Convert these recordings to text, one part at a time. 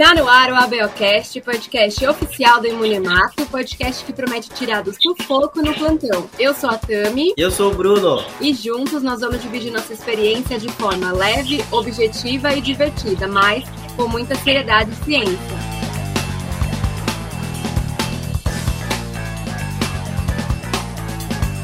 Tá no ar o ABOcast, podcast oficial do Imunemato, podcast que promete tirar do sufoco no plantão. Eu sou a Tami. Eu sou o Bruno. E juntos nós vamos dividir nossa experiência de forma leve, objetiva e divertida, mas com muita seriedade e ciência.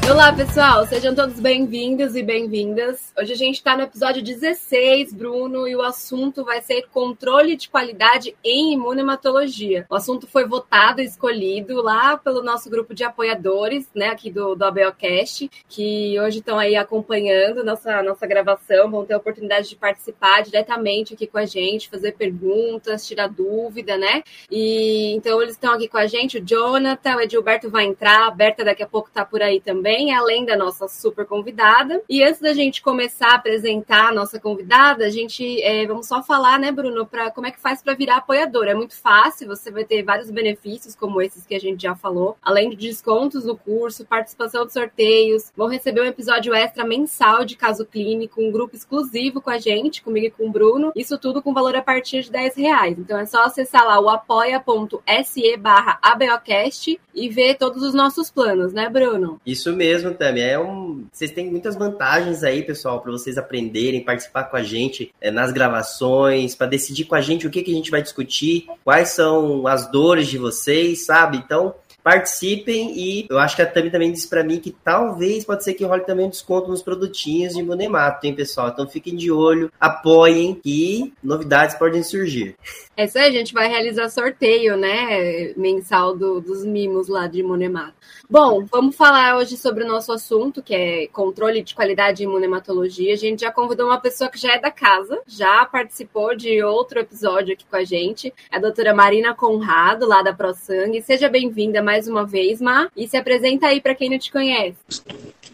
Olá, pessoal, sejam todos bem-vindos e bem-vindas. Hoje a gente está no episódio 16, Bruno, e o assunto vai ser controle de qualidade em imunematologia. O assunto foi votado e escolhido lá pelo nosso grupo de apoiadores, né, aqui do, do ABOcast, que hoje estão aí acompanhando nossa, nossa gravação, vão ter a oportunidade de participar diretamente aqui com a gente, fazer perguntas, tirar dúvida, né? E então eles estão aqui com a gente, o Jonathan, o Edilberto vai entrar, a Berta daqui a pouco está por aí também também, além da nossa super convidada. E antes da gente começar a apresentar a nossa convidada, a gente é, vamos só falar, né, Bruno, para como é que faz para virar apoiador. É muito fácil, você vai ter vários benefícios, como esses que a gente já falou, além de descontos no curso, participação de sorteios, vão receber um episódio extra mensal de caso clínico, um grupo exclusivo com a gente, comigo e com o Bruno. Isso tudo com valor a partir de 10 reais. Então é só acessar lá o apoia.se barra ABOcast e ver todos os nossos planos, né, Bruno? Isso mesmo mesmo, Tami. É um... Vocês têm muitas vantagens aí, pessoal, para vocês aprenderem, participar com a gente é, nas gravações, para decidir com a gente o que, que a gente vai discutir, quais são as dores de vocês, sabe? Então, participem e eu acho que a Tami também disse para mim que talvez pode ser que role também um desconto nos produtinhos de Monemato, hein, pessoal? Então fiquem de olho, apoiem que novidades podem surgir. É isso aí, a gente vai realizar sorteio, né, mensal do, dos mimos lá de Monemato. Bom, vamos falar hoje sobre o nosso assunto, que é controle de qualidade em imunematologia. A gente já convidou uma pessoa que já é da casa, já participou de outro episódio aqui com a gente, a doutora Marina Conrado, lá da ProSangue. Seja bem-vinda mais uma vez, Ma, e se apresenta aí para quem não te conhece.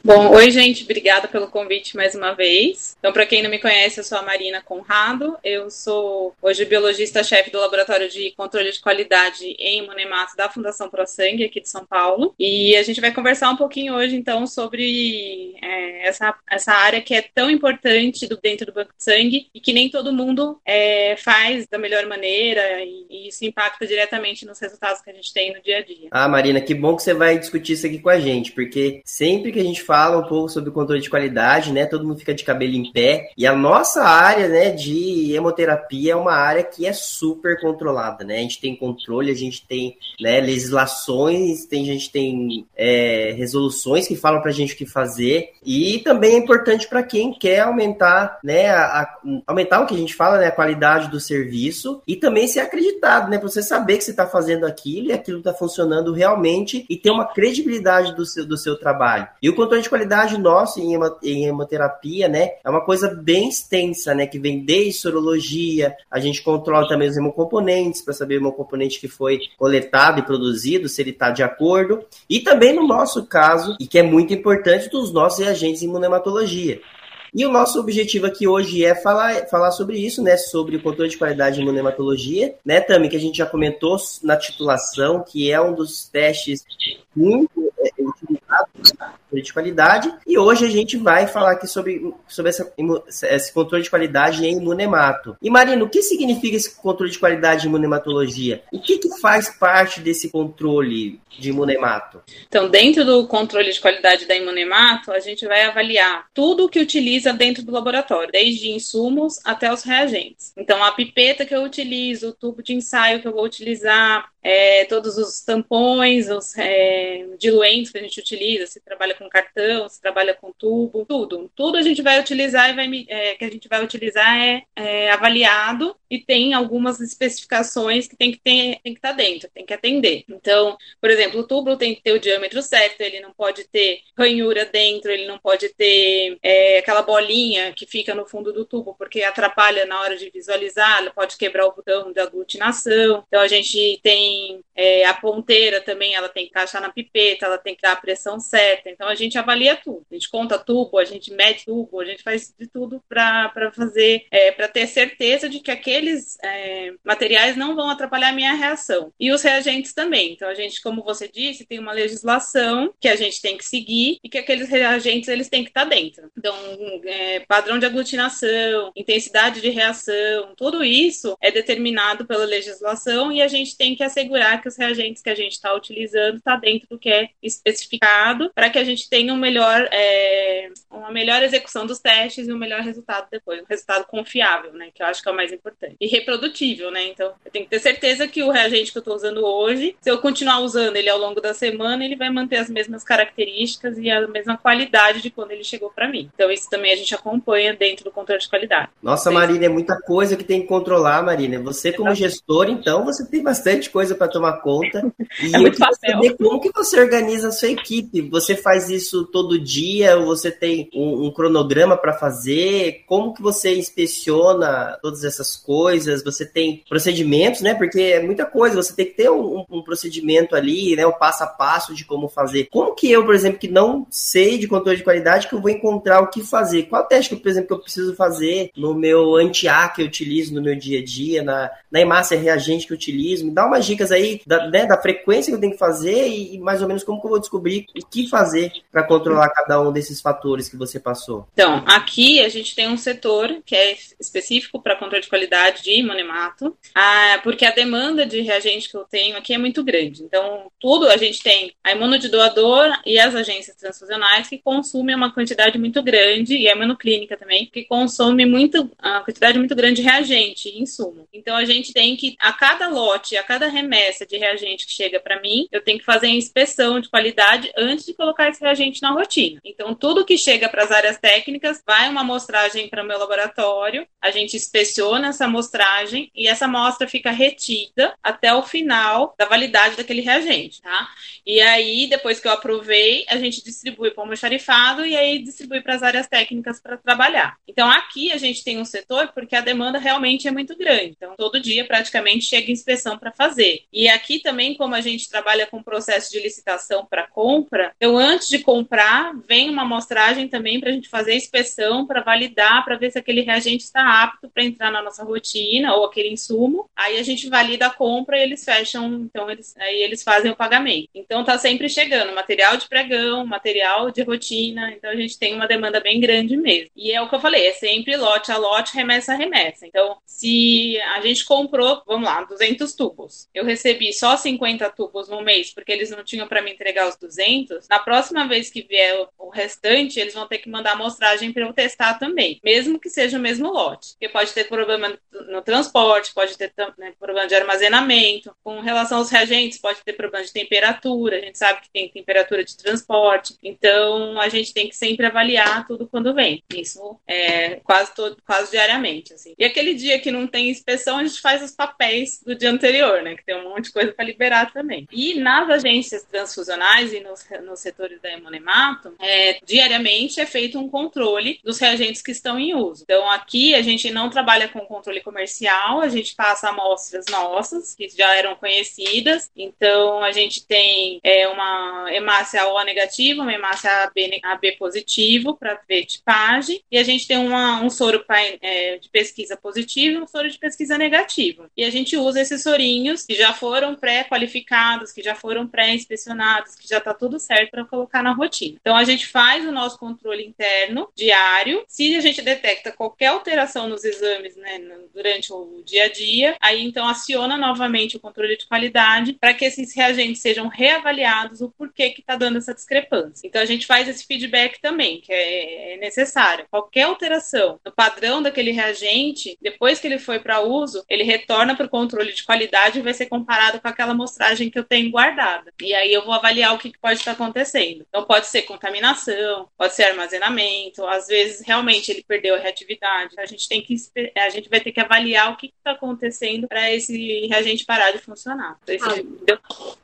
Bom, oi gente, obrigada pelo convite mais uma vez. Então, para quem não me conhece, eu sou a Marina Conrado, eu sou hoje biologista-chefe do Laboratório de Controle de Qualidade em Imunemato da Fundação ProSangue aqui de São Paulo. E a gente vai conversar um pouquinho hoje, então, sobre é, essa, essa área que é tão importante do, dentro do banco de sangue e que nem todo mundo é, faz da melhor maneira e, e isso impacta diretamente nos resultados que a gente tem no dia a dia. Ah, Marina, que bom que você vai discutir isso aqui com a gente, porque sempre que a gente fala fala um pouco sobre controle de qualidade, né? Todo mundo fica de cabelo em pé. E a nossa área, né, de hemoterapia é uma área que é super controlada, né? A gente tem controle, a gente tem né, legislações, tem, a gente tem é, resoluções que falam pra gente o que fazer. E também é importante para quem quer aumentar, né, a, a, aumentar o que a gente fala, né, a qualidade do serviço e também ser acreditado, né? Pra você saber que você está fazendo aquilo e aquilo está funcionando realmente e ter uma credibilidade do seu, do seu trabalho. E o controle de qualidade nosso em, em hemoterapia, né? É uma coisa bem extensa, né? Que vem desde sorologia, a gente controla também os hemocomponentes para saber o hemocomponente que foi coletado e produzido, se ele está de acordo. E também no nosso caso, e que é muito importante, dos nossos reagentes em imunematologia. E o nosso objetivo aqui hoje é falar, falar sobre isso, né? Sobre o controle de qualidade em imunematologia, né, Tami? Que a gente já comentou na titulação, que é um dos testes muito é, utilizados de qualidade. E hoje a gente vai falar aqui sobre, sobre essa, esse controle de qualidade em imunemato. E Marina, o que significa esse controle de qualidade em imunematologia? O que, que faz parte desse controle de imunemato? Então, dentro do controle de qualidade da imunemato, a gente vai avaliar tudo o que utiliza dentro do laboratório, desde insumos até os reagentes. Então, a pipeta que eu utilizo, o tubo de ensaio que eu vou utilizar, é, todos os tampões, os é, diluentes que a gente utiliza, se trabalha com cartão, se trabalha com tubo, tudo. Tudo a gente vai utilizar e vai, é, que a gente vai utilizar é, é, avaliado e tem algumas especificações que tem que ter, tem que estar tá dentro, tem que atender. Então, por exemplo, o tubo tem que ter o diâmetro certo, ele não pode ter ranhura dentro, ele não pode ter é, aquela bolinha que fica no fundo do tubo, porque atrapalha na hora de visualizar, ela pode quebrar o botão da aglutinação. Então, a gente tem é, a ponteira também, ela tem que encaixar na pipeta, ela tem que dar a pressão certa. Então, a gente avalia tudo. A gente conta tubo, a gente mede tubo, a gente faz de tudo para fazer, é, para ter certeza de que aqueles é, materiais não vão atrapalhar a minha reação. E os reagentes também. Então, a gente, como você disse, tem uma legislação que a gente tem que seguir e que aqueles reagentes eles têm que estar dentro. Então, é, padrão de aglutinação, intensidade de reação, tudo isso é determinado pela legislação e a gente tem que assegurar que os reagentes que a gente está utilizando está dentro do que é especificado para que a gente tenha um melhor, é, uma melhor execução dos testes e um melhor resultado depois, um resultado confiável, né? Que eu acho que é o mais importante. E reprodutível, né? Então, eu tenho que ter certeza que o reagente que eu estou usando hoje, se eu continuar usando ele ao longo da semana, ele vai manter as mesmas características e a mesma qualidade de quando ele chegou para mim. Então, isso também a gente acompanha dentro do controle de qualidade. Nossa, Marina, é muita coisa que tem que controlar, Marina. Você, como gestor, então, você tem bastante coisa para tomar conta. E é muito fácil. saber como que você organiza a sua equipe. Você faz isso todo dia? Você tem um, um cronograma para fazer? Como que você inspeciona todas essas coisas? Você tem procedimentos, né? Porque é muita coisa. Você tem que ter um, um procedimento ali, né? O passo a passo de como fazer. Como que eu, por exemplo, que não sei de controle de qualidade, que eu vou encontrar o que fazer? Qual teste, por exemplo, que eu preciso fazer no meu anti-A que eu utilizo no meu dia a dia, na, na hemácia reagente que eu utilizo? Me dá umas dicas aí da, né, da frequência que eu tenho que fazer e, e mais ou menos como que eu vou descobrir o que fazer para controlar cada um desses fatores que você passou. Então, aqui a gente tem um setor que é específico para controle de qualidade de imunemato, ah, porque a demanda de reagente que eu tenho aqui é muito grande. Então, tudo a gente tem a imunodoador e as agências transfusionais que consumem uma quantidade muito grande, e a imunoclínica também, que consome muito, uma quantidade muito grande de reagente e insumo. Então, a gente tem que, a cada lote, a cada remessa de reagente que chega para mim, eu tenho que fazer a inspeção de qualidade antes de colocar esse reagente na rotina. Então, tudo que chega para as áreas técnicas vai uma amostragem para o meu laboratório, a gente inspeciona essa amostragem e essa amostra fica retida até o final da validade daquele reagente, tá? E aí, depois que eu aprovei, a gente distribui para o almoxarifado e aí distribui para as áreas técnicas para trabalhar. Então, aqui a gente tem um setor porque a demanda realmente é muito grande. Então, todo dia praticamente chega inspeção para fazer. E aqui também, como a gente trabalha com processo de licitação para compra, então antes de comprar, vem uma amostragem também para a gente fazer a inspeção, para validar, para ver se aquele reagente está apto para entrar na nossa rotina ou aquele insumo. Aí a gente valida a compra e eles fecham, então eles, aí eles fazem o pagamento. Então tá sempre chegando material de pregão, material de rotina, então a gente tem uma demanda bem grande mesmo. E é o que eu falei, é sempre lote a lote, remessa a remessa. Então, se a gente comprou, vamos lá, 200 tubos, eu recebi só 50 tubos no mês porque eles não tinham para me entregar os 200, na próxima vez que vier o restante, eles vão ter que mandar amostragem para eu testar também, mesmo que seja o mesmo lote. Porque pode ter problema no transporte, pode ter né, problema de armazenamento, com relação aos reagentes, pode ter problema de temperatura, a gente sabe que tem temperatura de transporte, então a gente tem que sempre avaliar tudo quando vem. Isso é quase todo, quase diariamente, assim. E aquele dia que não tem inspeção, a gente faz os papéis do dia anterior, né? Que tem um monte de coisa para liberar também. E nas agências transfusionais e nos, nos setores da hemonemato, é, diariamente é feito um controle dos reagentes que estão em uso. Então, aqui a gente não trabalha com controle comercial, a gente passa amostras nossas, que já eram conhecidas. Então, a gente tem é, uma hemácia O negativa, uma hemácia AB, AB positivo para ver tipagem, e a gente tem uma, um soro pra, é, de pesquisa positivo e um soro de pesquisa negativo. E a gente usa esses sorinhos que já foram pré-qualificados, que já foram pré-inspecionados, que já está tudo certo para colocar na rotina. Então a gente faz o nosso controle interno diário. Se a gente detecta qualquer alteração nos exames né, durante o dia a dia, aí então aciona novamente o controle de qualidade para que esses reagentes sejam reavaliados o porquê que está dando essa discrepância. Então a gente faz esse feedback também, que é, é necessário. Qualquer alteração no padrão daquele reagente, depois que ele foi para uso, ele retorna para o controle de qualidade e vai ser comparado com aquela amostragem que eu tenho guardada. E aí eu vou avaliar o que, que pode estar acontecendo. Então pode ser contaminação, pode ser armazenamento, às vezes realmente ele perdeu a reatividade. A gente tem que a gente vai ter que avaliar o que está acontecendo para esse reagente parar de funcionar. Ah, deu...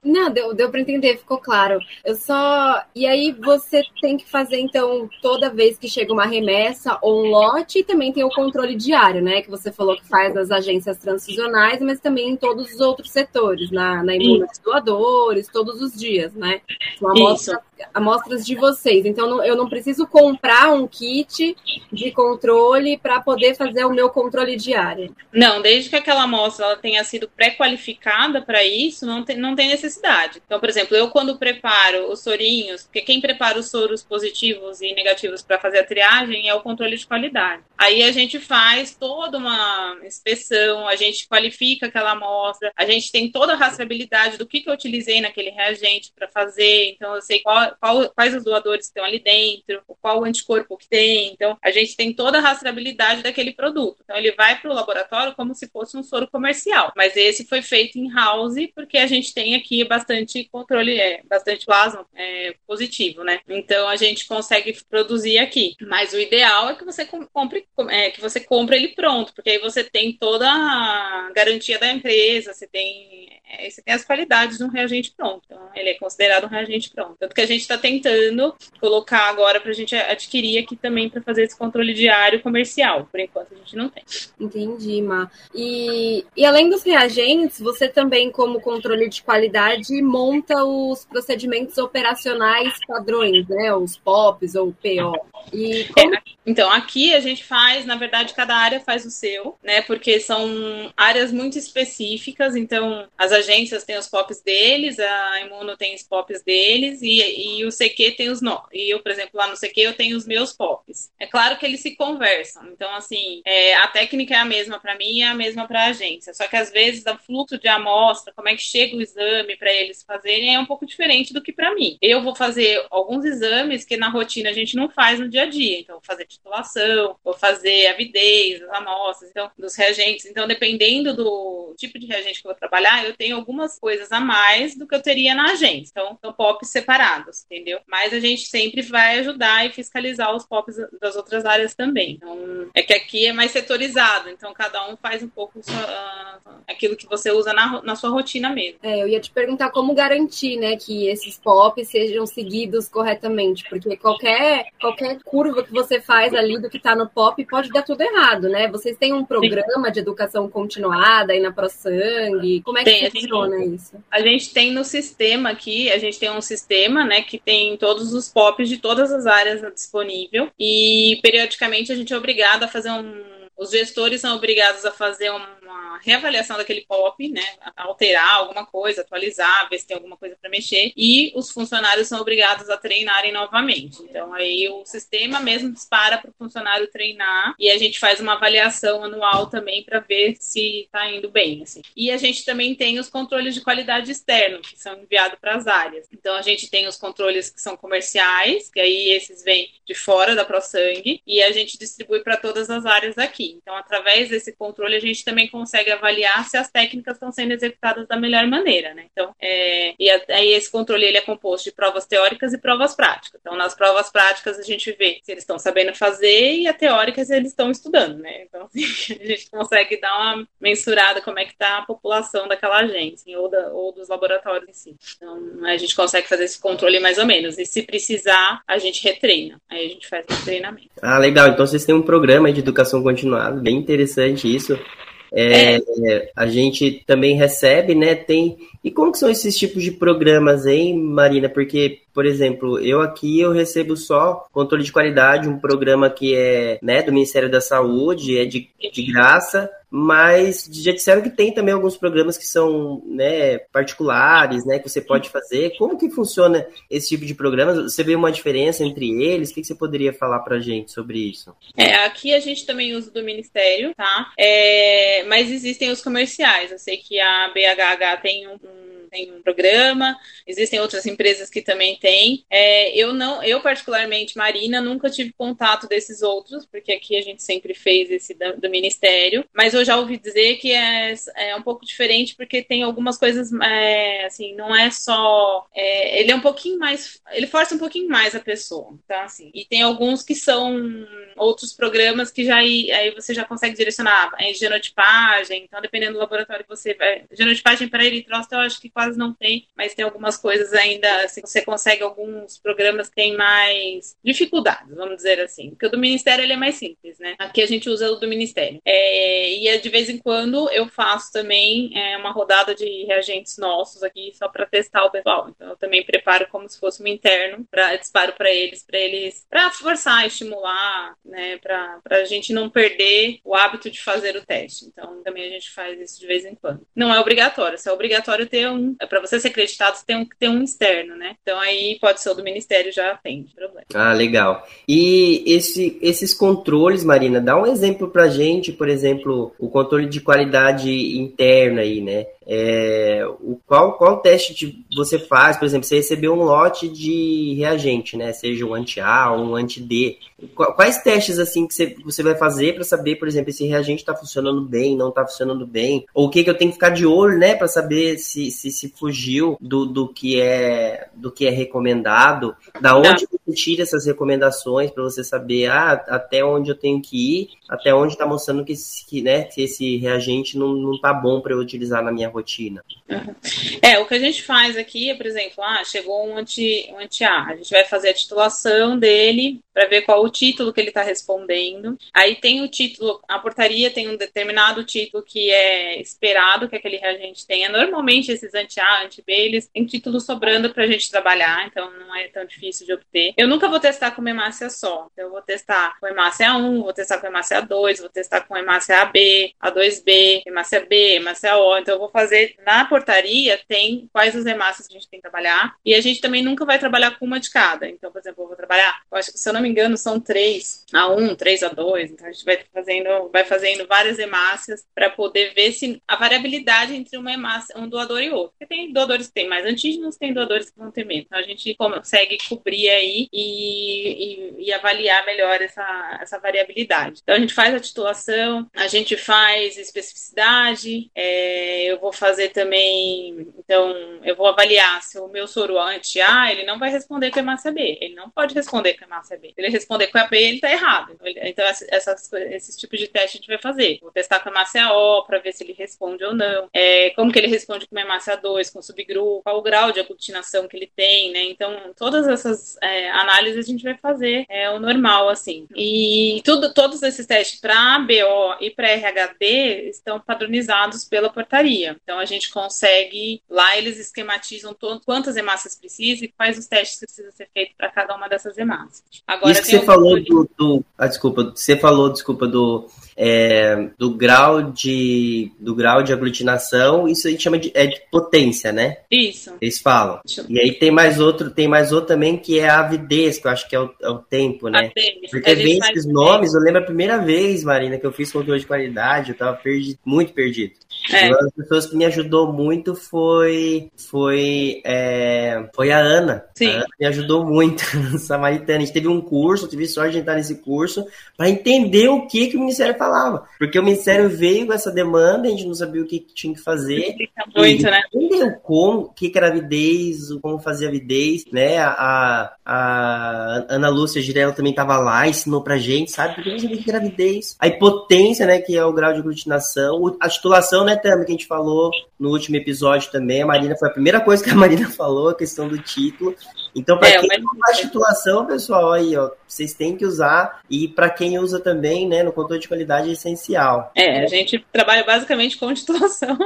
Não, deu, deu para entender, ficou claro. Eu só. E aí você tem que fazer, então, toda vez que chega uma remessa ou um lote, e também tem o controle diário, né? Que você falou que faz as agências transfusionais, mas também em todos os outros setores, na, na imunodoadores, todos os dias, né? Uma amostra, amostras de vocês. Então, eu não preciso comprar um kit de controle para poder fazer o meu controle diário. Não, desde que aquela amostra ela tenha sido pré-qualificada para isso, não tem, não tem necessidade. Então, por exemplo, eu quando preparo os sorinhos, porque quem prepara os soros positivos e negativos para fazer a triagem é o controle de qualidade. Aí a gente faz toda uma inspeção, a gente qualifica aquela amostra, a gente tem toda a rastreabilidade do que, que eu utilizei naquele reagente para fazer, então eu sei qual, qual, quais os doadores estão ali dentro, qual o anticorpo que tem, então a gente tem toda a rastreabilidade daquele produto. Então ele vai para o laboratório como se fosse um soro comercial, mas esse foi feito em house porque a gente tem aqui bastante controle, é, bastante plasma é, positivo, né? Então a gente consegue produzir aqui. Mas o ideal é que você compre, é, que você compre ele pronto, porque aí você tem toda a garantia da empresa, você tem é, você tem as qualidades de um reagente pronto. Então, ele é considerado um reagente pronto. Tanto que a gente está tentando colocar agora para a gente adquirir aqui também para fazer esse controle diário comercial. Por enquanto, a gente não tem. Entendi, Ma. E, e além dos reagentes, você também, como controle de qualidade, monta os procedimentos operacionais padrões, né? Os POPs ou PO. E como... é, então, aqui a gente faz, na verdade, cada área faz o seu, né? Porque são áreas muito específicas, então as agências têm os POPs deles, a Imuno tem os POPs deles e, e o CQ tem os no. E eu, por exemplo, lá no CQ eu tenho os meus POPs. É claro que eles se conversam. Então, assim, é, a técnica é a mesma para mim e é a mesma para a agência. Só que às vezes o fluxo de amostra, como é que chega o exame para eles fazerem é um pouco diferente do que para mim. Eu vou fazer alguns exames que na rotina a gente não faz no dia a dia. Então, vou fazer titulação, vou fazer avidez, as amostras, então, dos reagentes. Então, dependendo do tipo de reagente que eu vou trabalhar, eu tenho tem algumas coisas a mais do que eu teria na agência. Então, são POPs separados, entendeu? Mas a gente sempre vai ajudar e fiscalizar os POPs das outras áreas também. Então, é que aqui é mais setorizado, então cada um faz um pouco sua, uh, aquilo que você usa na, na sua rotina mesmo. É, eu ia te perguntar como garantir, né, que esses POPs sejam seguidos corretamente, porque qualquer, qualquer curva que você faz ali do que está no POP pode dar tudo errado, né? Vocês têm um programa Sim. de educação continuada aí na ProSangue? Como é que tem, funciona isso? A gente tem no sistema aqui, a gente tem um sistema, né, que tem todos os POPs de todas as áreas disponível e periodicamente a gente é obrigado a fazer um os gestores são obrigados a fazer uma reavaliação daquele POP, né? Alterar alguma coisa, atualizar, ver se tem alguma coisa para mexer. E os funcionários são obrigados a treinarem novamente. Então, aí o sistema mesmo dispara para o funcionário treinar e a gente faz uma avaliação anual também para ver se está indo bem. Assim. E a gente também tem os controles de qualidade externo, que são enviados para as áreas. Então, a gente tem os controles que são comerciais, que aí esses vêm de fora da ProSangue, e a gente distribui para todas as áreas aqui. Então, através desse controle, a gente também consegue avaliar se as técnicas estão sendo executadas da melhor maneira, né? Então, é, e aí esse controle ele é composto de provas teóricas e provas práticas. Então, nas provas práticas, a gente vê se eles estão sabendo fazer e a teóricas eles estão estudando, né? Então, assim, a gente consegue dar uma mensurada como é que está a população daquela agência ou, da, ou dos laboratórios em si. Então, a gente consegue fazer esse controle mais ou menos. E se precisar, a gente retreina. Aí a gente faz o treinamento. Ah, legal. Então, vocês têm um programa de educação continuada bem interessante isso. É, é. A gente também recebe, né? Tem. E como que são esses tipos de programas, hein, Marina? Porque, por exemplo, eu aqui eu recebo só controle de qualidade, um programa que é né, do Ministério da Saúde, é de, de graça, mas já disseram que tem também alguns programas que são né, particulares, né, que você pode fazer. Como que funciona esse tipo de programas? Você vê uma diferença entre eles? O que, que você poderia falar para gente sobre isso? É, aqui a gente também usa do Ministério, tá? É, mas existem os comerciais. Eu sei que a BHH tem um tem um programa, existem outras empresas que também têm. É, eu não, eu particularmente, Marina, nunca tive contato desses outros, porque aqui a gente sempre fez esse do, do Ministério, mas eu já ouvi dizer que é, é um pouco diferente porque tem algumas coisas, é, assim, não é só. É, ele é um pouquinho mais. Ele força um pouquinho mais a pessoa, tá? Assim, e tem alguns que são outros programas que já aí, você já consegue direcionar em genotipagem, então dependendo do laboratório que você vai. Genotipagem para eritrocito, eu acho que quase não tem, mas tem algumas coisas ainda, assim, você consegue alguns programas que têm mais dificuldades, vamos dizer assim. Porque o do Ministério ele é mais simples, né? Aqui a gente usa o do Ministério. É, e é, de vez em quando eu faço também é, uma rodada de reagentes nossos aqui só para testar o pessoal. Então eu também preparo como se fosse um interno para disparo para eles, para eles, para forçar, estimular, né? Para a gente não perder o hábito de fazer o teste. Então também a gente faz isso de vez em quando. Não é obrigatório, se é obrigatório ter um, é para você ser acreditado, você tem que ter um externo, né? Então aí pode ser o do Ministério já tem problema. Ah, legal. E esse, esses controles, Marina, dá um exemplo pra gente, por exemplo, o controle de qualidade interna aí, né? É, o, qual, qual teste você faz, por exemplo, você recebeu um lote de reagente, né? Seja um anti-A um anti-D. Quais testes assim que você, você vai fazer para saber, por exemplo, se reagente está funcionando bem, não está funcionando bem? Ou o que, que eu tenho que ficar de olho, né, para saber se, se, se fugiu do, do que é do que é recomendado? Da onde tá. você tira essas recomendações para você saber ah, até onde eu tenho que ir, até onde está mostrando que, que, né, que esse reagente não, não tá bom para eu utilizar na minha rotina? Uhum. É, o que a gente faz aqui é, por exemplo, ah, chegou um anti-A, um anti a gente vai fazer a titulação dele para ver qual o título que ele está respondendo. Aí tem o título, a portaria tem um determinado título que é esperado que aquele reagente tenha. Normalmente esses anti-A, anti-B, eles têm título sobrando para a gente trabalhar, então não é tão difícil de obter. Eu nunca vou testar com hemácia só, então eu vou testar com hemácia 1, vou testar com hemácia 2, vou testar com hemácia AB, A2B, hemácia B, hemácia O, então eu vou fazer na portaria tem quais as hemácias que a gente tem que trabalhar. E a gente também nunca vai trabalhar com uma de cada. Então, por exemplo, eu vou trabalhar, eu acho que, se eu não me engano, são três a um, três a dois. Então a gente vai fazendo, vai fazendo várias hemácias para poder ver se a variabilidade entre uma hemácia, um doador e outro. Porque tem doadores que têm mais antígenos, tem doadores que vão ter menos. Então a gente consegue cobrir aí e, e, e avaliar melhor essa, essa variabilidade. Então a gente faz a titulação, a gente faz especificidade, é, eu vou fazer também, então, eu vou avaliar se o meu soro anti-A, ele não vai responder com hemácia B. Ele não pode responder com hemácia B. Ele responder com a B, ele está errado. Então, então essas, esses tipos de teste a gente vai fazer. Vou testar com hemácia O para ver se ele responde ou não. É, como que ele responde com hemácia 2, com subgrupo, qual o grau de aglutinação que ele tem, né? Então, todas essas é, análises a gente vai fazer é o normal, assim. E tudo, todos esses testes para BO e para RHD estão padronizados pela portaria. Então a gente consegue, lá eles esquematizam quantas hemácias precisa e quais os testes que precisa ser feito para cada uma dessas hemácias. Agora, Isso que você falou do, do, Ah, desculpa, você falou, desculpa, do é, do grau de do grau de aglutinação, isso a gente chama de, é de potência, né? Isso. Eles falam. Isso. E aí tem mais outro, tem mais outro também que é a avidez, que eu acho que é o, é o tempo, né? Porque vem esses nomes, eu lembro a primeira vez, Marina, que eu fiz controle de qualidade, eu tava perdido, muito perdido. É. Uma das pessoas que me ajudou muito foi foi é, foi a Ana. Sim. A Ana me ajudou muito, Samaritana. A gente teve um curso, tive sorte de entrar nesse curso para entender o que que o Ministério falava. Porque o Ministério veio com essa demanda, a gente não sabia o que tinha que fazer. Muito, né? Entendeu como, o que era avidez, como fazer avidez, né? A, a Ana Lúcia Girela também estava lá, ensinou pra gente, sabe? Porque não sabia o que era avidez. A hipotência, né, que é o grau de aglutinação. A titulação, né, Tami, que a gente falou no último episódio também. A Marina foi a primeira coisa que a Marina falou, a questão do título. Então, para é, quem não faz titulação, pessoal, aí, ó, vocês têm que usar. E para quem usa também, né, no controle de qualidade é essencial. É, a gente trabalha basicamente com titulação.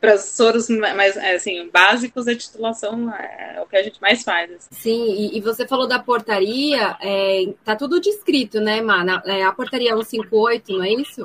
para os soros mais, assim, básicos, a titulação é o que a gente mais faz. Assim. Sim, e, e, você falou da portaria, é, tá tudo descrito, né, Mana? É, a portaria 158, não é isso?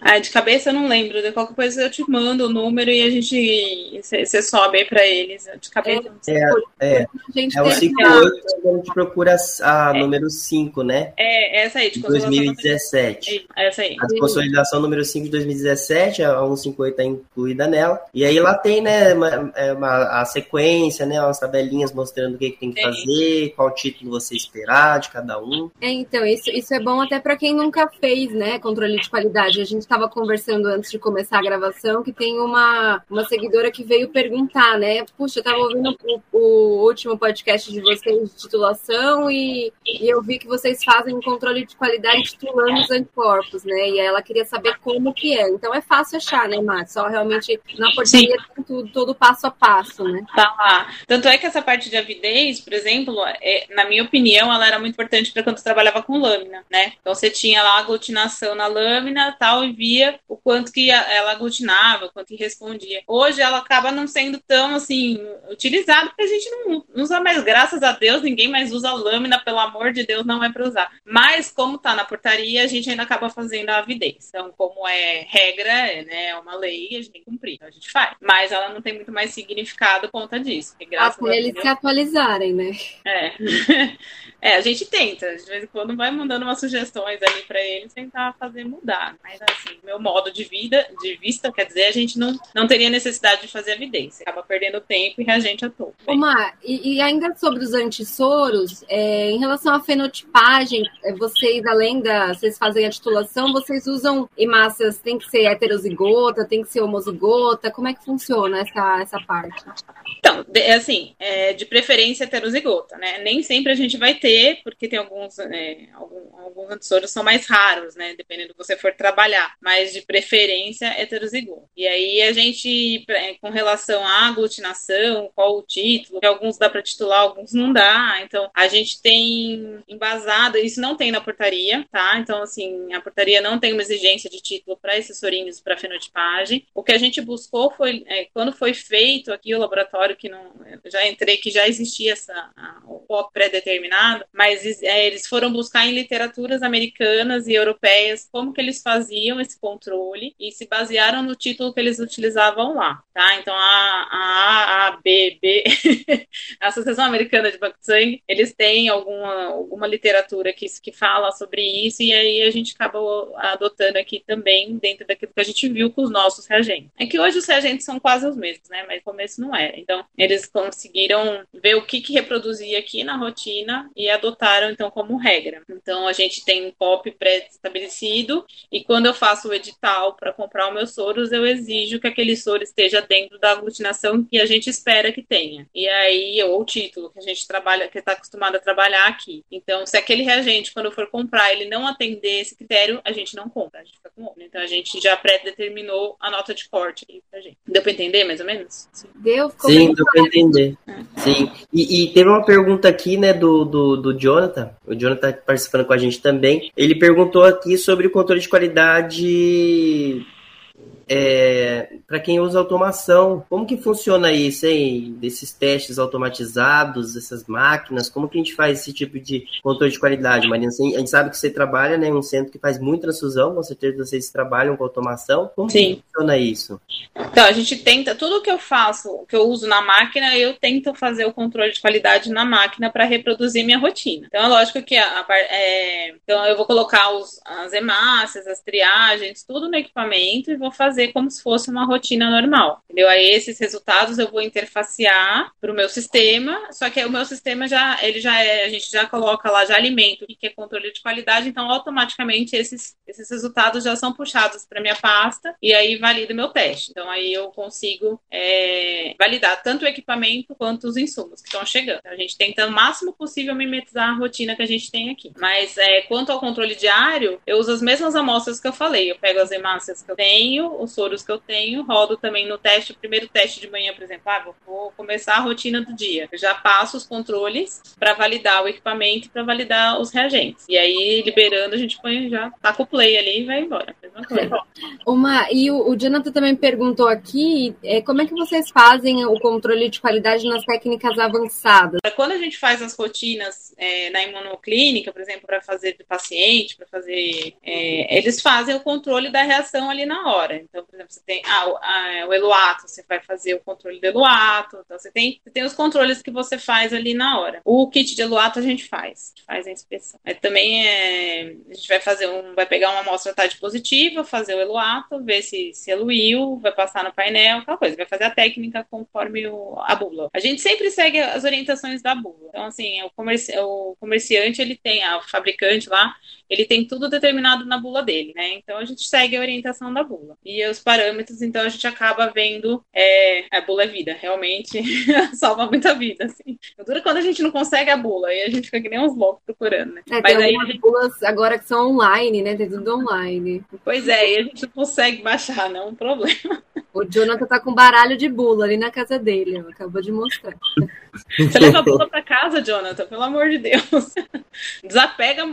Ah, de cabeça eu não lembro. De qualquer coisa eu te mando o número e a gente. Você sobe aí para eles. De cabeça. É, é, é. Gente é o 58, a gente procura a é. número 5, né? É, essa aí, de 2017. É, essa aí. A consolidação número 5 de 2017, a 158 está incluída nela. E aí lá tem, né, uma, é, uma, a sequência, né, umas tabelinhas mostrando o que, que tem que é. fazer, qual título você esperar de cada um. É, então, isso, isso é bom até para quem nunca fez, né, controle de qualidade. A gente estava conversando antes de começar a gravação que tem uma, uma seguidora que veio perguntar, né, puxa, eu tava ouvindo o, o último podcast podcast de vocês de titulação e, e eu vi que vocês fazem controle de qualidade titulando os anticorpos, né? E ela queria saber como que é. Então é fácil achar, né, Márcio? Só realmente na portaria tem tudo, todo passo a passo, né? Tá lá. Tanto é que essa parte de avidez, por exemplo, é, na minha opinião, ela era muito importante para quando você trabalhava com lâmina, né? Então você tinha lá a aglutinação na lâmina tal e via o quanto que ela aglutinava, o quanto que respondia. Hoje ela acaba não sendo tão assim utilizada porque a gente não usa mais, graças a Deus, ninguém mais usa lâmina, pelo amor de Deus, não é para usar. Mas como tá na portaria, a gente ainda acaba fazendo a avidez. Então, como é regra, é, né, é uma lei, a gente tem que cumprir. Então a gente faz. Mas ela não tem muito mais significado por conta disso. Porque, graças ah, por eles Deus, se atualizarem, né? É. é, a gente tenta. De vez em quando vai mandando umas sugestões ali para eles tentar fazer mudar. Mas assim, meu modo de vida, de vista, quer dizer, a gente não, não teria necessidade de fazer evidência. Acaba perdendo tempo e reagente à toa. Omar, e, e, ainda sobre os antissoros, é, em relação à fenotipagem, é, vocês, além da. Vocês fazem a titulação, vocês usam hemácias, tem que ser heterozigota, tem que ser homozigota? Como é que funciona essa, essa parte? Então, assim, é, de preferência heterozigota, né? Nem sempre a gente vai ter, porque tem alguns, é, alguns, alguns antissoros são mais raros, né? Dependendo do que você for trabalhar, mas de preferência heterozigota. E aí a gente, com relação à aglutinação, qual o título, alguns dá para titular, alguns não dá. Então, a gente tem embasado, isso não tem na portaria, tá? Então, assim, a portaria não tem uma exigência de título para esses sorinhos para fenotipagem. O que a gente buscou foi, é, quando foi feito aqui o laboratório, que não, já entrei, que já existia essa, o POP pré-determinado, mas é, eles foram buscar em literaturas americanas e europeias como que eles faziam esse controle e se basearam no título que eles utilizavam lá, tá? Então, a, a, a B, B, a Associação Americana de Banco de Sangue, eles têm alguma, alguma literatura que, que fala sobre isso, e aí a gente acabou adotando aqui também, dentro daquilo que a gente viu com os nossos reagentes. É que hoje os reagentes são quase os mesmos, né? Mas no começo não era. Então, eles conseguiram ver o que, que reproduzia aqui na rotina e adotaram, então, como regra. Então, a gente tem um POP pré-estabelecido, e quando eu faço o edital para comprar os meus soros, eu exijo que aquele soro esteja dentro da aglutinação que a gente espera que tenha. E aí, ou o título que a gente trabalha, que está acostumado a trabalhar aqui. Então, se aquele reagente, quando for comprar, ele não atender esse critério, a gente não compra, a gente fica com outro. Então, a gente já pré-determinou a nota de corte aqui pra gente. Deu para entender, mais ou menos? Sim. Deu? Sim, deu para entender. É. Sim. E, e, teve uma pergunta aqui, né, do, do, do Jonathan. O Jonathan tá participando com a gente também. Ele perguntou aqui sobre o controle de qualidade é, para quem usa automação, como que funciona isso, hein? Desses testes automatizados, essas máquinas, como que a gente faz esse tipo de controle de qualidade, Marina? Assim, a gente sabe que você trabalha né, em um centro que faz muita transfusão, com certeza vocês trabalham com automação. Como Sim. que funciona isso? Então, a gente tenta, tudo que eu faço, que eu uso na máquina, eu tento fazer o controle de qualidade na máquina para reproduzir minha rotina. Então, é lógico que a, a, é, então eu vou colocar os, as hemácias, as triagens, tudo no equipamento e vou fazer fazer como se fosse uma rotina normal, entendeu? Aí esses resultados eu vou interfacear para o meu sistema, só que o meu sistema já, ele já é, a gente já coloca lá, já alimenta o que é controle de qualidade, então automaticamente esses, esses resultados já são puxados para minha pasta e aí valida meu teste. Então aí eu consigo é, validar tanto o equipamento quanto os insumos que estão chegando. A gente tenta o máximo possível mimetizar a rotina que a gente tem aqui. Mas é, quanto ao controle diário, eu uso as mesmas amostras que eu falei. Eu pego as hemácias que eu tenho, os soros que eu tenho, rodo também no teste, o primeiro teste de manhã, por exemplo, ah, vou começar a rotina do dia. Eu já passo os controles para validar o equipamento, para validar os reagentes. E aí, liberando, a gente põe já, com o play ali e vai embora. Uma, e o, o Jonathan também perguntou aqui é, como é que vocês fazem o controle de qualidade nas técnicas avançadas? Quando a gente faz as rotinas é, na imunoclínica, por exemplo, para fazer do paciente, para fazer. É, eles fazem o controle da reação ali na hora. Então, por exemplo, você tem ah, o, o eluato, você vai fazer o controle do eluato. Então, você tem, você tem os controles que você faz ali na hora. O kit de eluato a gente faz, a gente faz a inspeção. Também é, a gente vai fazer um, vai pegar uma amostra TAD positiva, fazer o eluato, ver se, se eluiu, vai passar no painel, aquela coisa, vai fazer a técnica conforme o, a bula. A gente sempre segue as orientações da bula. Então, assim, o, comerci, o comerciante, ele tem, a, o fabricante lá, ele tem tudo determinado na bula dele, né? Então a gente segue a orientação da bula. E os parâmetros, então a gente acaba vendo. É, a bula é vida, realmente salva muita vida, assim. Dura quando a gente não consegue a bula, e a gente fica que nem uns loucos procurando, né? É, Mas tem aí bulas agora que são online, né? Tem tudo online. Pois é, e a gente não consegue baixar, não é um problema. O Jonathan tá com baralho de bula ali na casa dele, acabou de mostrar. Você leva a bula pra casa, Jonathan, pelo amor de Deus. Desapega.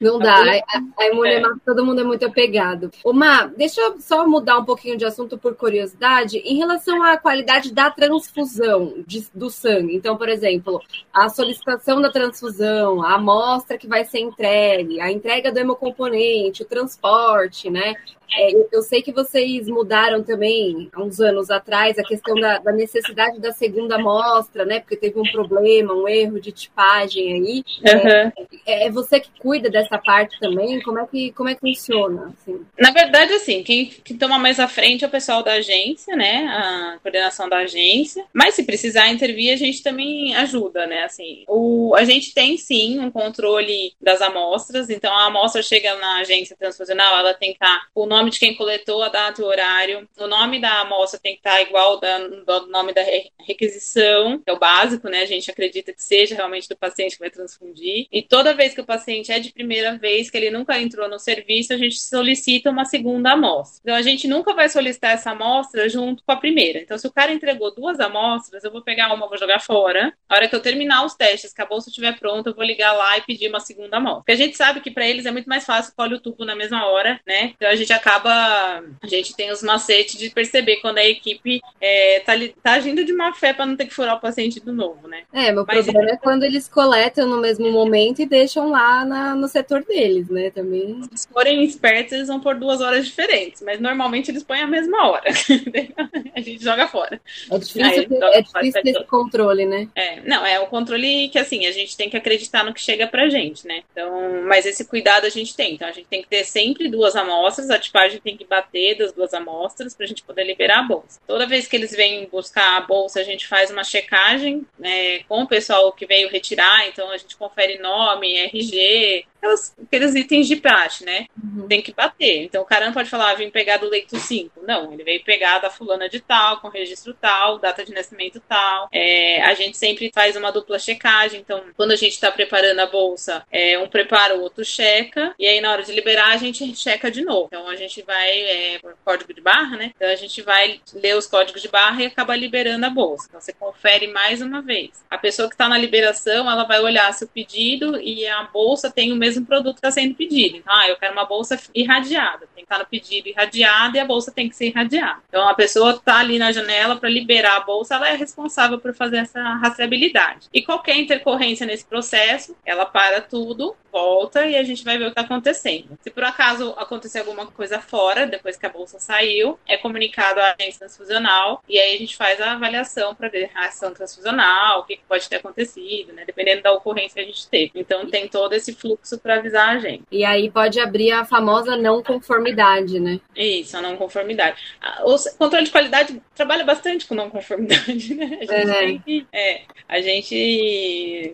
Não dá. A, a é. todo mundo é muito apegado. Uma, deixa eu só mudar um pouquinho de assunto por curiosidade. Em relação à qualidade da transfusão de, do sangue. Então, por exemplo, a solicitação da transfusão, a amostra que vai ser entregue, a entrega do hemocomponente, o transporte, né? É, eu sei que vocês mudaram também, há uns anos atrás, a questão da, da, necessidade da segunda amostra, né? Porque teve um problema, um erro de tipagem aí. Uhum. É, é, você que cuida dessa parte também? Como é que, como é que funciona? Assim? Na verdade, assim, quem, quem toma mais à frente é o pessoal da agência, né? A coordenação da agência. Mas se precisar intervir, a gente também ajuda, né? Assim, o, a gente tem sim um controle das amostras, então a amostra chega na agência transfusional, ela tem que estar o nome nome de quem coletou, a data e o horário. O nome da amostra tem que estar igual ao nome da requisição, que é o básico, né? A gente acredita que seja realmente do paciente que vai transfundir. E toda vez que o paciente é de primeira vez, que ele nunca entrou no serviço, a gente solicita uma segunda amostra. Então, a gente nunca vai solicitar essa amostra junto com a primeira. Então, se o cara entregou duas amostras, eu vou pegar uma, vou jogar fora. A hora que eu terminar os testes, que a bolsa estiver pronta, eu vou ligar lá e pedir uma segunda amostra. Porque a gente sabe que para eles é muito mais fácil colhe o tubo na mesma hora, né? Então, a gente acaba acaba. A gente tem os macetes de perceber quando a equipe é, tá, tá agindo de má fé para não ter que furar o paciente do novo, né? É, meu Mas problema é... quando eles coletam no mesmo momento e deixam lá na, no setor deles, né? Também. Se eles forem espertos, eles vão por duas horas diferentes, mas normalmente eles põem a mesma hora. a gente joga fora. É difícil, ter, é difícil ter esse controle, né? É, não, é o controle que assim, a gente tem que acreditar no que chega pra gente, né? Então, mas esse cuidado a gente tem. Então a gente tem que ter sempre duas amostras, a tipagem tem que bater das duas amostras para a gente poder liberar a bolsa. Toda vez que eles vêm buscar a bolsa, a gente faz uma checagem né, com o pessoal que veio retirar, então a gente confere nome, RG, aquelas, aqueles itens de praxe, né? Uhum. Tem que bater. Então o cara não pode falar, ah, vim pegar do leito 5. Não, ele veio pegar da fulana de tal, com registro tal, data de nascimento tal. É, a gente sempre faz uma dupla checagem. Então, quando a gente está preparando a bolsa, é, um prepara, o outro checa. E aí, na hora de liberar, a gente checa de novo. Então, a gente vai, é, por código de barra, né? Então, a gente vai ler os códigos de barra e acaba liberando a bolsa. Então, você confere mais uma vez. A pessoa que está na liberação, ela vai olhar se o pedido e a bolsa tem o mesmo mesmo produto está sendo pedido. Então, ah, eu quero uma bolsa irradiada. Tem que estar no pedido irradiada e a bolsa tem que ser irradiada. Então, a pessoa está ali na janela para liberar a bolsa, ela é responsável por fazer essa rastreabilidade. E qualquer intercorrência nesse processo, ela para tudo, volta e a gente vai ver o que está acontecendo. Se por acaso acontecer alguma coisa fora, depois que a bolsa saiu, é comunicado à agência transfusional e aí a gente faz a avaliação para ver a ação transfusional, o que pode ter acontecido, né? Dependendo da ocorrência que a gente teve. Então tem todo esse fluxo para avisar a gente. E aí pode abrir a famosa não conformidade, né? Isso, a não conformidade. O controle de qualidade trabalha bastante com não conformidade, né? A gente, é. É, a gente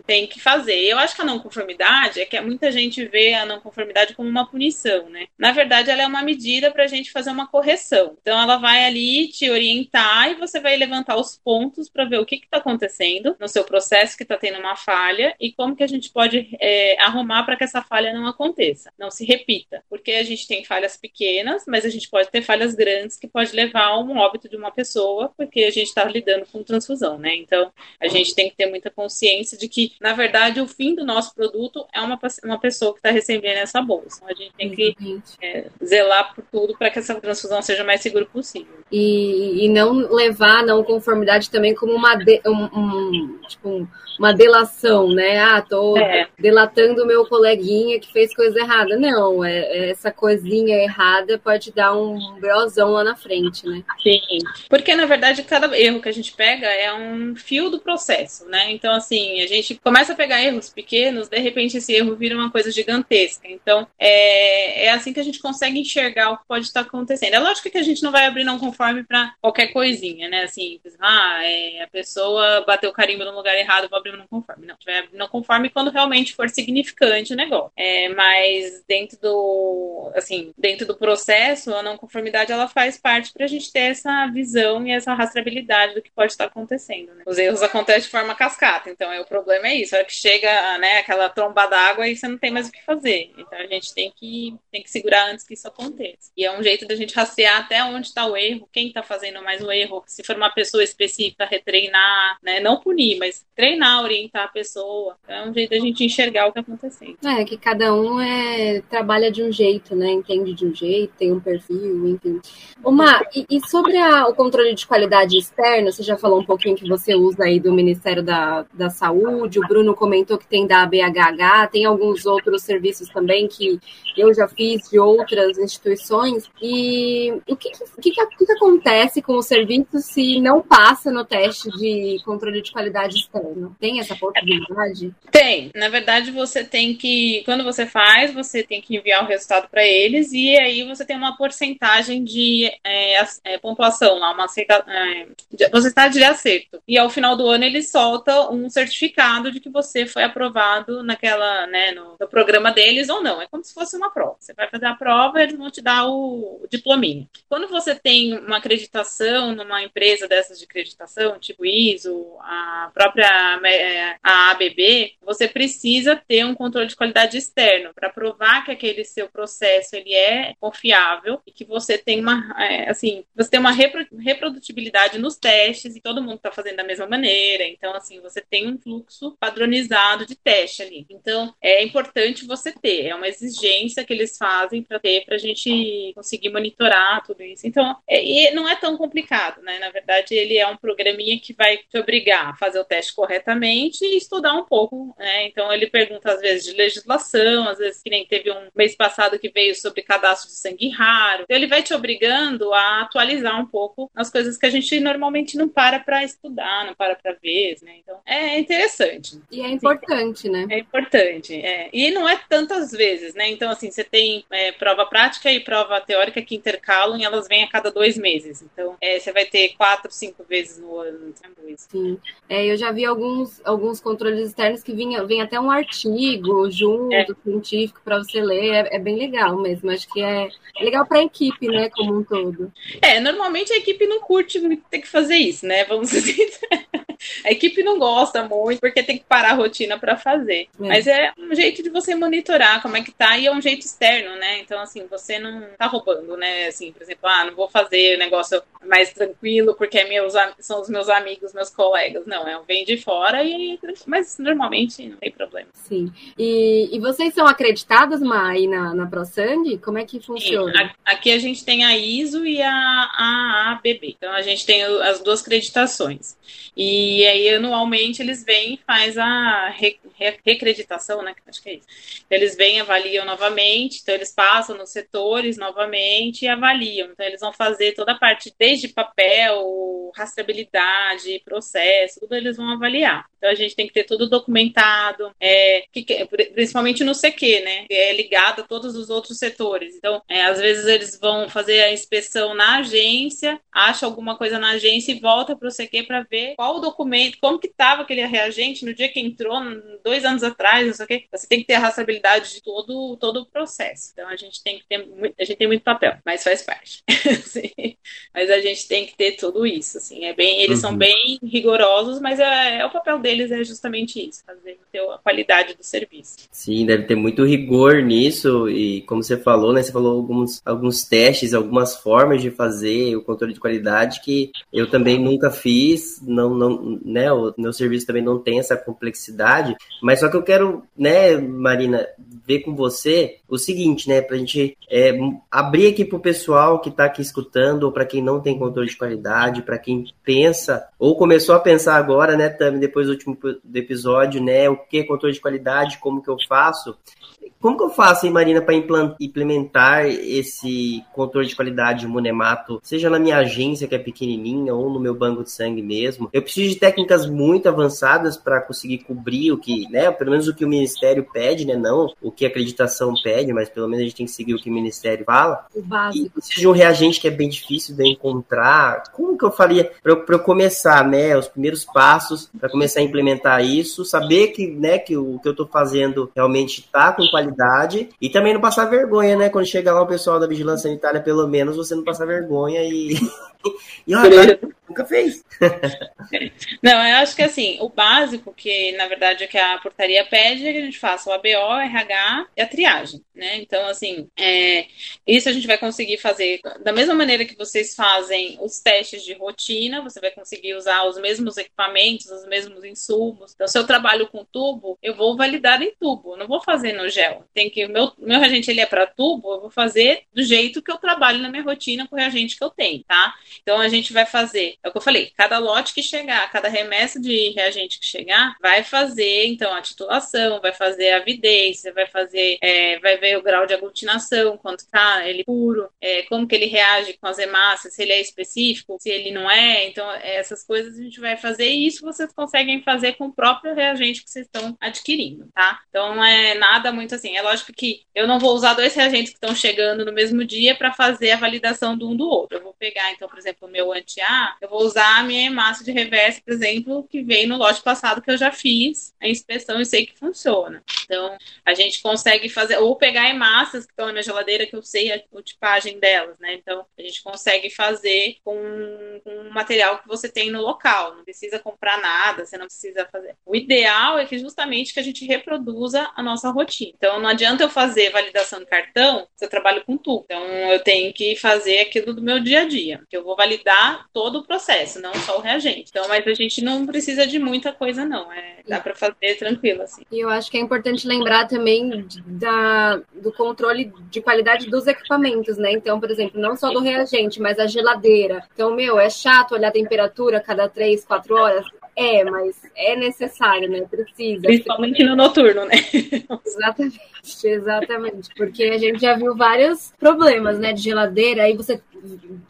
tem que fazer. Eu acho que a não conformidade é que muita gente vê a não conformidade como uma punição, né? Na verdade, ela é uma medida para a gente fazer uma correção. Então, ela vai ali te orientar e você vai levantar os pontos para ver o que está acontecendo no seu processo que está tendo uma falha e como que a gente pode é, arrumar para que essa falha não aconteça, não se repita. Porque a gente tem falhas pequenas, mas a gente pode ter falhas grandes que pode levar a um óbito de uma pessoa, porque a gente está lidando com transfusão, né? Então, a gente tem que ter muita consciência de que, na verdade, o fim do nosso produto é uma, uma pessoa que está recebendo essa bolsa. Então, a gente tem que é, zelar por tudo para que essa transfusão seja o mais segura possível. E, e não levar a não conformidade também como uma, de, um, um, tipo, uma delação, né? Ah, tô é. delatando o meu coleguinha que fez coisa errada. Não, é, é, essa coisinha errada pode dar um brozão lá na frente, né? Sim, porque na verdade cada erro que a gente pega é um fio do processo, né? Então, assim, a gente começa a pegar erros pequenos, de repente esse erro vira uma coisa gigantesca. Então, é, é assim que a gente consegue enxergar o que pode estar acontecendo. É lógico que a gente não vai abrir não conforme para qualquer coisinha, né? Assim, ah, é, a pessoa bateu o carimbo no lugar errado, vou abrir não conforme. Não, tiver não conforme quando realmente for significante o negócio. É, mas dentro do, assim, dentro do processo, a não conformidade ela faz parte para a gente ter essa visão e essa rastreabilidade do que pode estar acontecendo. Né? Os erros acontecem de forma cascata, então é, o problema é isso, a hora que chega, né, aquela tromba d'água e você não tem mais o que fazer. Então a gente tem que, tem que segurar antes que isso aconteça. E é um jeito da gente rastrear até onde está o erro, quem está fazendo mais o erro, se for uma pessoa específica, retreinar, né, não punir, mas treinar, orientar a pessoa. Então, é um jeito da gente enxergar o que está acontecendo. É, que cada um é, trabalha de um jeito, né, entende de um jeito, tem um perfil, enfim. Uma, e, e sobre a, o controle de qualidade externa, você já falou um pouquinho que você usa aí do Ministério da, da Saúde, o Bruno comentou que tem da BHH, tem alguns outros serviços também que eu já fiz de outras instituições. E o que, que, que, que acontece com o serviço se não passa no teste de controle de qualidade externo? Tem essa possibilidade? Tem. Na verdade, você tem que, quando você faz, você tem que enviar o resultado para eles e aí você tem uma porcentagem de é, é, pontuação uma aceita, é, você está de acerto. E ao final do ano eles soltam um certificado de que você foi aprovado naquela, né, no, no programa deles ou não. É como se fosse uma prova. Você vai fazer a prova e eles vão te dar o, o diplominho. Quando você tem uma acreditação numa empresa dessas de acreditação, tipo ISO, a própria é, a ABB, você precisa ter um controle de qualidade externo para provar que aquele seu processo ele é confiável e que você tem uma, é, assim, você tem uma reprodutibilidade nos testes e todo mundo está fazendo da mesma maneira. Então, assim, você tem um fluxo padronizado de teste ali. Então, é importante você ter, é uma exigência que eles fazem para ter, para a gente conseguir monitorar tudo isso. Então, é, e não é tão complicado, né? Na verdade, ele é um programinha que vai te obrigar a fazer o teste corretamente e estudar um pouco, né? Então, ele pergunta às vezes de legislação, às vezes que nem teve um mês passado que veio sobre cadastro de sangue raro. Então, ele vai te obrigando a atualizar um pouco as coisas que a gente normalmente não para para estudar, não para para ver, né? Então, é interessante. E é importante, Sim. né? É importante, é. E não é tantas vezes, né? Então, assim, você tem é, prova prática e prova teórica que intercalam e elas vêm a cada dois meses. Então, é, você vai ter quatro, cinco vezes no ano. Sim. É, eu já vi alguns, alguns controles externos que vinha, vem até um artigo junto, é. científico, para você ler. É, é, bem legal mesmo. Acho que é, é legal para a equipe, né, como um todo. É, normalmente a equipe não curte ter que fazer isso, né? Vamos dizer. A equipe não gosta muito porque tem que parar a rotina para fazer. É. Mas é um jeito de você monitorar como é que tá e é um jeito externo, né? Então, assim, você não tá roubando, né? Assim, por exemplo, ah, não vou fazer o negócio mais tranquilo porque é meus, são os meus amigos, meus colegas. Não, é vem de fora e. Mas normalmente não tem problema. Sim. E, e vocês são acreditadas, Ma, aí na, na ProSang? Como é que funciona? Sim. Aqui a gente tem a ISO e a, a ABB. Então a gente tem as duas acreditações. E aí, anualmente, eles vêm e faz a re, re, recreditação, né? Acho que é isso. Eles vêm, avaliam novamente, então eles passam nos setores novamente e avaliam. Então, eles vão fazer toda a parte, desde papel, rastreabilidade, processo, tudo eles vão avaliar. Então, a gente tem que ter tudo documentado, é, que, principalmente no CQ, né? É ligado a todos os outros setores. Então, é, às vezes, eles vão fazer a inspeção na agência, acha alguma coisa na agência e volta para o CQ para ver qual o como que estava aquele reagente no dia que entrou, dois anos atrás, não sei o quê. Você tem que ter a rastreabilidade de todo, todo o processo. Então a gente tem que ter muito, a gente tem muito papel, mas faz parte. mas a gente tem que ter tudo isso, assim, é bem, eles uhum. são bem rigorosos, mas é, é, o papel deles é justamente isso, fazer ter a qualidade do serviço. Sim, deve ter muito rigor nisso e como você falou, né, você falou alguns, alguns testes, algumas formas de fazer o controle de qualidade que eu também nunca fiz, não, não, né, o meu serviço também não tem essa complexidade, mas só que eu quero, né, Marina, ver com você o seguinte, né, pra gente é, abrir aqui pro pessoal que tá aqui escutando, ou para quem não tem controle de qualidade, para quem pensa, ou começou a pensar agora, né, também depois do último episódio, né, o que é controle de qualidade, como que eu faço, como que eu faço, hein, Marina, para implementar esse controle de qualidade de monemato, seja na minha agência, que é pequenininha, ou no meu banco de sangue mesmo? Eu preciso de técnicas muito avançadas para conseguir cobrir o que, né, pelo menos o que o Ministério pede, né, não o que a acreditação pede, mas pelo menos a gente tem que seguir o que o Ministério fala. O básico. E precisa de um reagente que é bem difícil de encontrar. Como que eu faria para eu, eu começar, né, os primeiros passos para começar a implementar isso, saber que, né, que o que eu estou fazendo realmente está com qualidade e também não passar vergonha, né, quando chega lá o pessoal da vigilância sanitária, pelo menos você não passar vergonha e e olha, nunca fez. Não, eu acho que assim, o básico que, na verdade, é que a portaria pede é que a gente faça o ABO, RH e a triagem, né? Então, assim, é, isso a gente vai conseguir fazer da mesma maneira que vocês fazem os testes de rotina, você vai conseguir usar os mesmos equipamentos, os mesmos insumos. Então, se eu trabalho com tubo, eu vou validar em tubo, não vou fazer no gel. Tem que o meu, meu reagente ele é para tubo, eu vou fazer do jeito que eu trabalho na minha rotina com o reagente que eu tenho, tá? Então, a gente vai fazer, é o que eu falei, cada lote que chegar, cada remessa de reagente que chegar, vai fazer, então, a titulação, vai fazer a avidez, vai fazer, é, vai ver o grau de aglutinação, quanto tá ele puro, é, como que ele reage com as hemácias, se ele é específico, se ele não é. Então, essas coisas a gente vai fazer e isso vocês conseguem fazer com o próprio reagente que vocês estão adquirindo, tá? Então, não é nada muito assim. É lógico que eu não vou usar dois reagentes que estão chegando no mesmo dia para fazer a validação do um do outro. Eu vou pegar, então, por exemplo, o meu anti-A, eu vou usar a minha hemácia de reverso, por exemplo, que veio no lote passado que eu já fiz a inspeção e sei que funciona. Então, a gente consegue fazer, ou pegar hemácias que estão na geladeira, que eu sei a, a tipagem delas, né? Então, a gente consegue fazer com, com material que você tem no local. Não precisa comprar nada, você não precisa fazer. O ideal é que justamente que a gente reproduza a nossa rotina. Então, não adianta eu fazer validação de cartão se eu trabalho com tudo. Então, eu tenho que fazer aquilo do meu dia a dia. Que eu vou validar todo o processo, não só o reagente. Então, mas a gente não precisa de muita coisa, não. É, dá para fazer tranquilo, assim. E eu acho que é importante lembrar também da, do controle de qualidade dos equipamentos, né? Então, por exemplo, não só do reagente, mas a geladeira. Então, meu, é chato olhar a temperatura a cada três, quatro horas. É, mas é necessário, né? Precisa. Principalmente no noturno, né? exatamente, exatamente. Porque a gente já viu vários problemas, né? De geladeira, aí você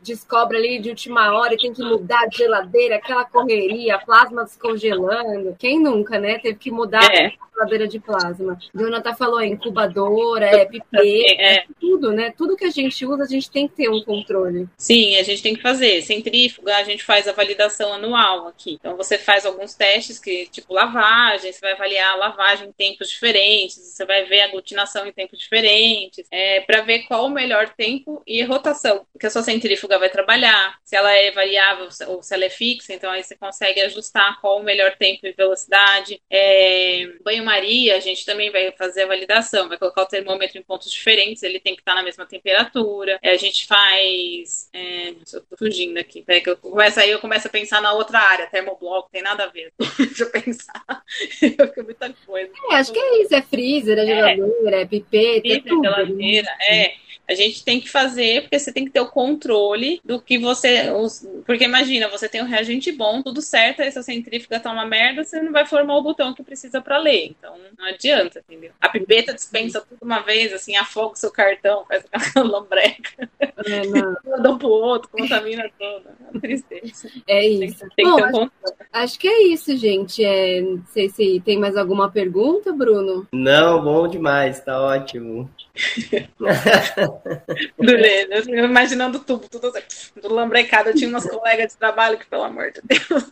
descobre ali de última hora e tem que mudar de geladeira, aquela correria, plasma descongelando. Quem nunca, né? Teve que mudar é. A geladeira de plasma. Jonathan falou, é incubadora, é pipeta, é. tudo, né? Tudo que a gente usa, a gente tem que ter um controle. Sim, a gente tem que fazer. Centrífuga, a gente faz a validação anual aqui. Então você faz alguns testes que, tipo, lavagem, você vai avaliar a lavagem em tempos diferentes, você vai ver aglutinação em tempos diferentes, é, para ver qual o melhor tempo e rotação que a sua centrífuga vai trabalhar, se ela é variável ou se ela é fixa, então aí você consegue ajustar qual o melhor tempo e velocidade. É, banho-maria, a gente também vai fazer a validação, vai colocar o termômetro em pontos diferentes, ele tem que estar na mesma temperatura. É, a gente faz. É, eu tô fugindo aqui, peraí que eu começo aí, eu começo a pensar na outra área, termobloco, tem nada a ver. Deixa eu pensar. eu fico muita coisa. É, acho que é isso, é freezer, é geladeira, é, é pipeta, é tudo. Né? Geladeira, é. A gente tem que fazer, porque você tem que ter o controle do que você. Os, porque imagina, você tem um reagente bom, tudo certo, aí se a centrífuga tá uma merda, você não vai formar o botão que precisa para ler. Então não adianta, entendeu? A pipeta dispensa tudo uma vez, assim, afoga o seu cartão, faz aquela lambreca. É, não. um pro outro, contamina toda. É tristeza. É isso. Tem, tem Bom, que ter um acho, controle. Acho que é isso, gente. É, não sei se tem mais alguma pergunta, Bruno. Não, bom demais, tá ótimo. Eu imaginando tudo, tudo assim, tudo lambrecado. Eu tinha umas colegas de trabalho que, pelo amor de Deus.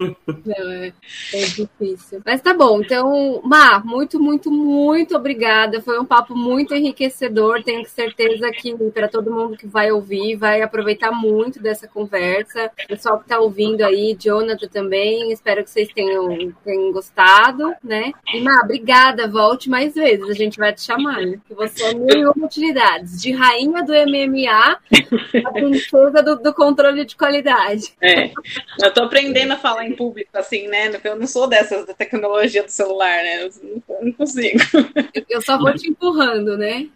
Não, é, é difícil. Mas tá bom, então, Má, muito, muito, muito obrigada. Foi um papo muito enriquecedor. Tenho certeza que para todo mundo que vai ouvir, vai aproveitar muito dessa conversa. O pessoal que tá ouvindo aí, Jonathan também, espero que vocês tenham, tenham gostado, né? E Má, obrigada, volte mais vezes, a gente vai te chamar, né? Que você mil utilidades, de rainha do MMA a princesa do, do, controle de qualidade. É, eu tô aprendendo a falar em público, assim, né? Eu não sou dessas da tecnologia do celular, né? Eu não, consigo. Eu só vou te empurrando, né?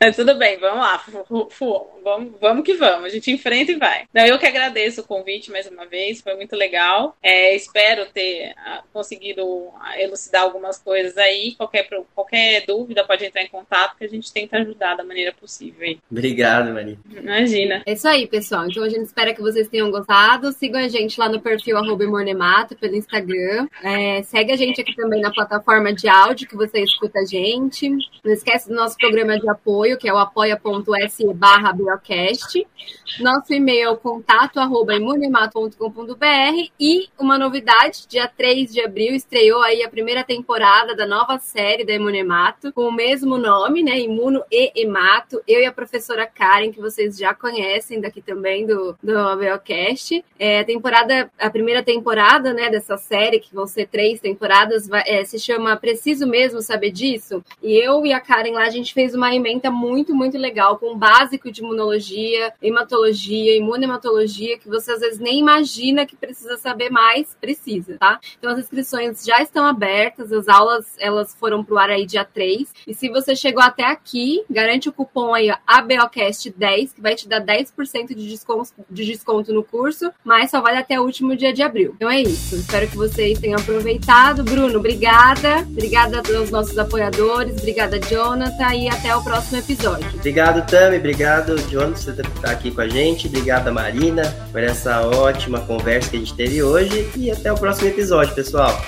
Mas tudo bem, vamos lá. Vamos, vamos que vamos, a gente enfrenta e vai. Não, eu que agradeço o convite mais uma vez, foi muito legal. É, espero ter ah, conseguido elucidar algumas coisas aí. Qualquer, qualquer dúvida pode entrar em contato que a gente gente tenta ajudar da maneira possível. Aí. Obrigado, Maria. Imagina. É isso aí, pessoal. Então a gente espera que vocês tenham gostado. Sigam a gente lá no perfil Mornemato pelo Instagram. É, segue a gente aqui também na plataforma de áudio que você escuta a gente. Não esquece do nosso programa de apoio, que é o apoia.se barra Biocast. Nosso e-mail contato arroba imunemato.com.br e uma novidade, dia 3 de abril estreou aí a primeira temporada da nova série da Imunemato, com o mesmo nome, né, Imuno e Emato. Eu e a professora Karen, que vocês já conhecem daqui também do, do Biocast. É, temporada, a primeira temporada, né, dessa série, que vão ser três temporadas, vai, é, se chama Preciso Mesmo Saber Disso. E eu e a Karen lá, a gente fez uma emenda muito, muito legal, com o básico de imunologia, hematologia, imunematologia, que você às vezes nem imagina que precisa saber mais, precisa, tá? Então as inscrições já estão abertas, as aulas elas foram pro ar aí dia 3. E se você chegou até aqui, garante o cupom aí ABOCast10, que vai te dar 10% de desconto, de desconto no curso, mas só vale até o último dia de abril. Então é isso. Espero que vocês tenham aproveitado. Bruno, obrigada. Obrigada aos nossos apoiadores, obrigada, Jonathan, e até o próximo episódio. Obrigado, Tami. Obrigado, Jonathan, por estar aqui com a gente. Obrigada, Marina, por essa ótima conversa que a gente teve hoje. E até o próximo episódio, pessoal.